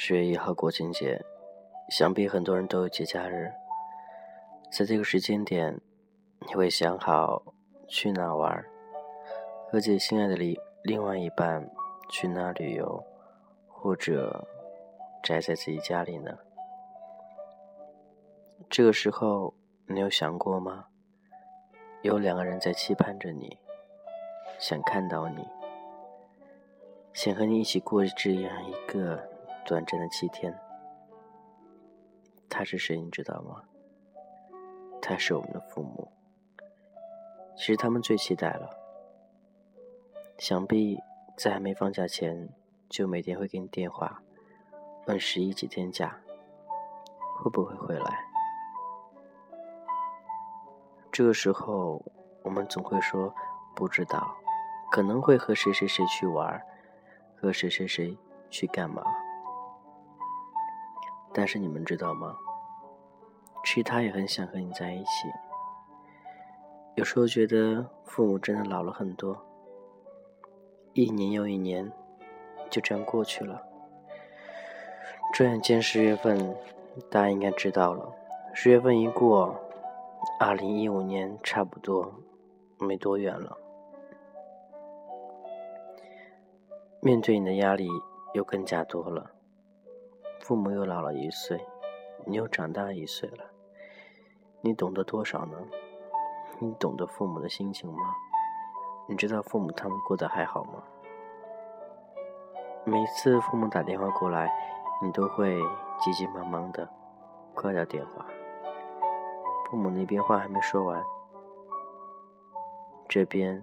十月一号国庆节，想必很多人都有节假日。在这个时间点，你会想好去哪玩，和自己心爱的另另外一半去哪旅游，或者宅在自己家里呢？这个时候，你有想过吗？有两个人在期盼着你，想看到你。想和你一起过这样一个短暂的七天，他是谁？你知道吗？他是我们的父母。其实他们最期待了。想必在还没放假前，就每天会给你电话，问十一几天假，会不会回来？这个时候，我们总会说不知道，可能会和谁谁谁去玩。和谁谁谁去干嘛？但是你们知道吗？其实他也很想和你在一起。有时候觉得父母真的老了很多，一年又一年就这样过去了。转眼间十月份，大家应该知道了。十月份一过，二零一五年差不多没多远了。面对你的压力又更加多了，父母又老了一岁，你又长大一岁了，你懂得多少呢？你懂得父母的心情吗？你知道父母他们过得还好吗？每次父母打电话过来，你都会急急忙忙的挂掉电话。父母那边话还没说完，这边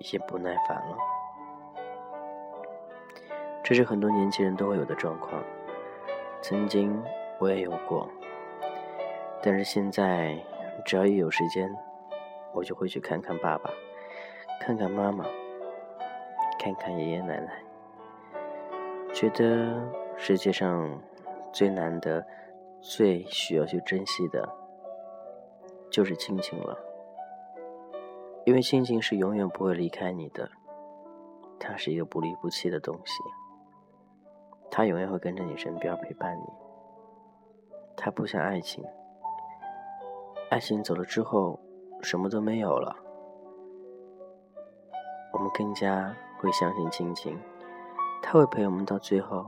已经不耐烦了。这是很多年轻人都会有的状况，曾经我也有过，但是现在只要一有时间，我就会去看看爸爸，看看妈妈，看看爷爷奶奶，觉得世界上最难得、最需要去珍惜的，就是亲情了，因为亲情是永远不会离开你的，它是一个不离不弃的东西。他永远会跟着你身边陪伴你。他不像爱情，爱情走了之后什么都没有了。我们更加会相信亲情，他会陪我们到最后，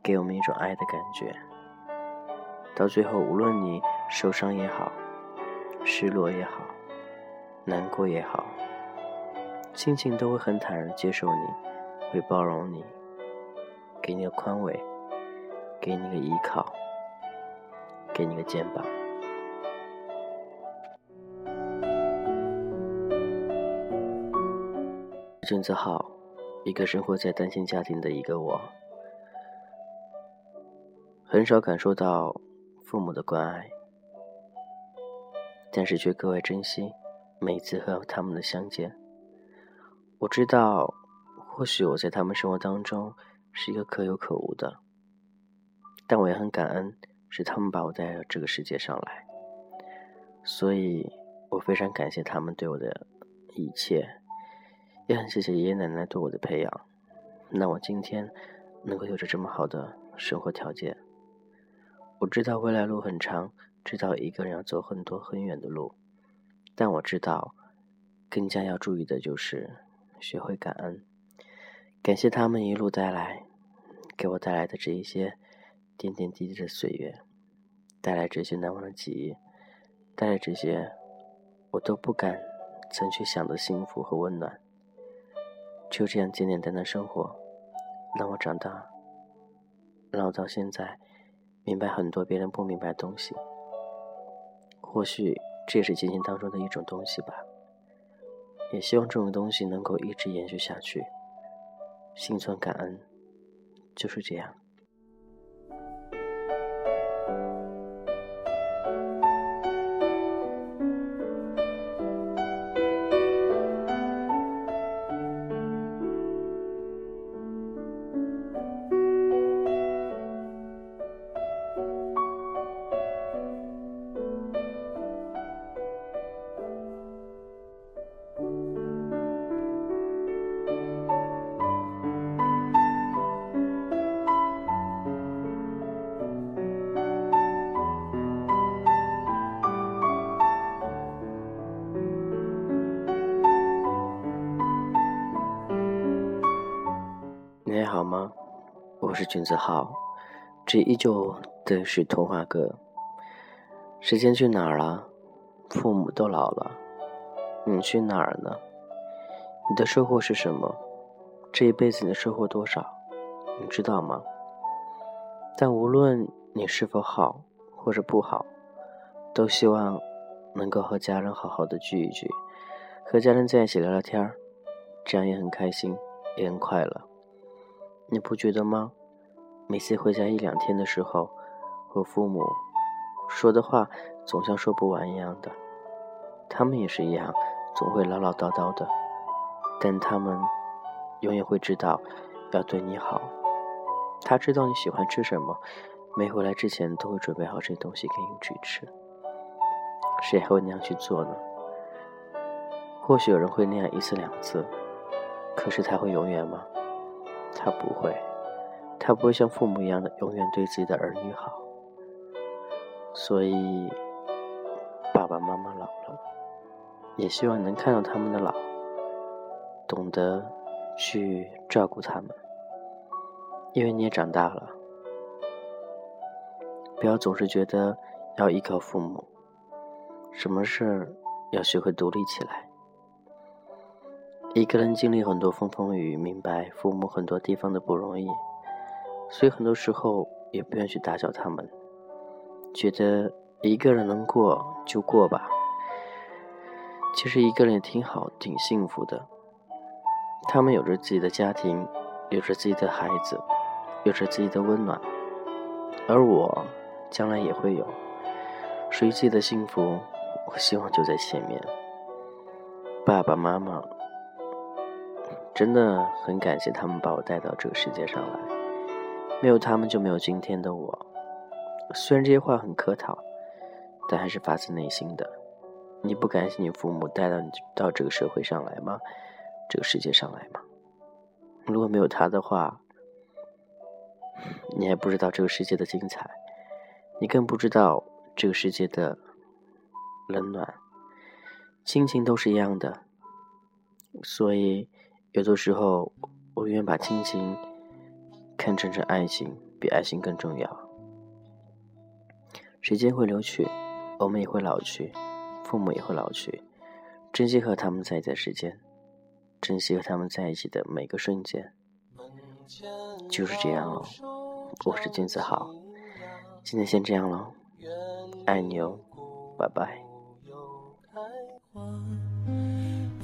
给我们一种爱的感觉。到最后，无论你受伤也好，失落也好，难过也好，亲情都会很坦然接受你，会包容你。给你个宽慰，给你个依靠，给你个肩膀。郑子浩，一个生活在单亲家庭的一个我，很少感受到父母的关爱，但是却格外珍惜每次和他们的相见。我知道，或许我在他们生活当中。是一个可有可无的，但我也很感恩，是他们把我带到这个世界上来，所以我非常感谢他们对我的一切，也很谢谢爷爷奶奶对我的培养，让我今天能够有着这么好的生活条件。我知道未来路很长，知道一个人要走很多很远的路，但我知道更加要注意的就是学会感恩。感谢他们一路带来，给我带来的这一些点点滴滴的岁月，带来这些难忘的记忆，带来这些我都不敢曾去想的幸福和温暖。就这样简简单单生活，让我长大，让我到现在明白很多别人不明白的东西。或许这也是亲情当中的一种东西吧。也希望这种东西能够一直延续下去。心存感恩，就是这样。你好吗？我是君子浩，这依旧的是童话歌。时间去哪儿了？父母都老了，你去哪儿呢？你的收获是什么？这一辈子你收获多少？你知道吗？但无论你是否好或者不好，都希望能够和家人好好的聚一聚，和家人在一起聊聊天儿，这样也很开心，也很快乐。你不觉得吗？每次回家一两天的时候，和父母说的话总像说不完一样的。他们也是一样，总会唠唠叨叨的，但他们永远会知道要对你好。他知道你喜欢吃什么，没回来之前都会准备好这些东西给你去吃。谁还会那样去做呢？或许有人会那样一次两次，可是他会永远吗？他不会，他不会像父母一样的永远对自己的儿女好。所以，爸爸妈妈老了，也希望能看到他们的老，懂得去照顾他们。因为你也长大了，不要总是觉得要依靠父母，什么事要学会独立起来。一个人经历很多风风雨雨，明白父母很多地方的不容易，所以很多时候也不愿去打搅他们，觉得一个人能过就过吧。其实一个人也挺好，挺幸福的。他们有着自己的家庭，有着自己的孩子，有着自己的温暖，而我将来也会有属于自己的幸福。我希望就在前面，爸爸妈妈。真的很感谢他们把我带到这个世界上来，没有他们就没有今天的我。虽然这些话很客套，但还是发自内心的。你不感谢你父母带到你到这个社会上来吗？这个世界上来吗？如果没有他的话，你还不知道这个世界的精彩，你更不知道这个世界的冷暖。亲情都是一样的，所以。有的时候，我愿把亲情看成是爱情，比爱情更重要。时间会流去，我们也会老去，父母也会老去。珍惜和他们在一起的时间，珍惜和他们在一起的每个瞬间。就是这样了，我是君子豪，今天先这样了，爱你哦，拜拜。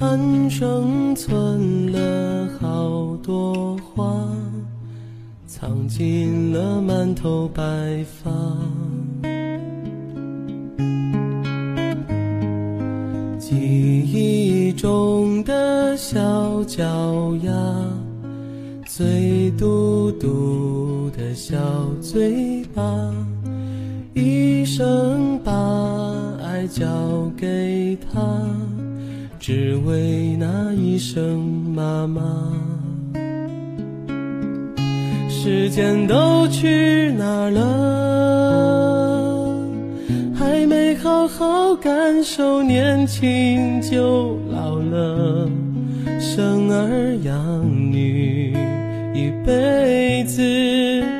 安生存了好多话，藏进了满头白发。记忆中的小脚丫，醉嘟嘟的小嘴巴，一生把爱交给他。只为那一声妈妈，时间都去哪儿了？还没好好感受年轻就老了，生儿养女一辈子。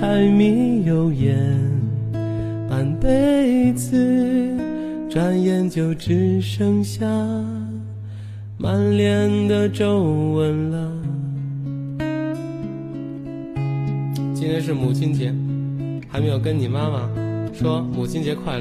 柴米油盐半辈子。转眼就只剩下满脸的皱纹了。今天是母亲节，还没有跟你妈妈说母亲节快乐。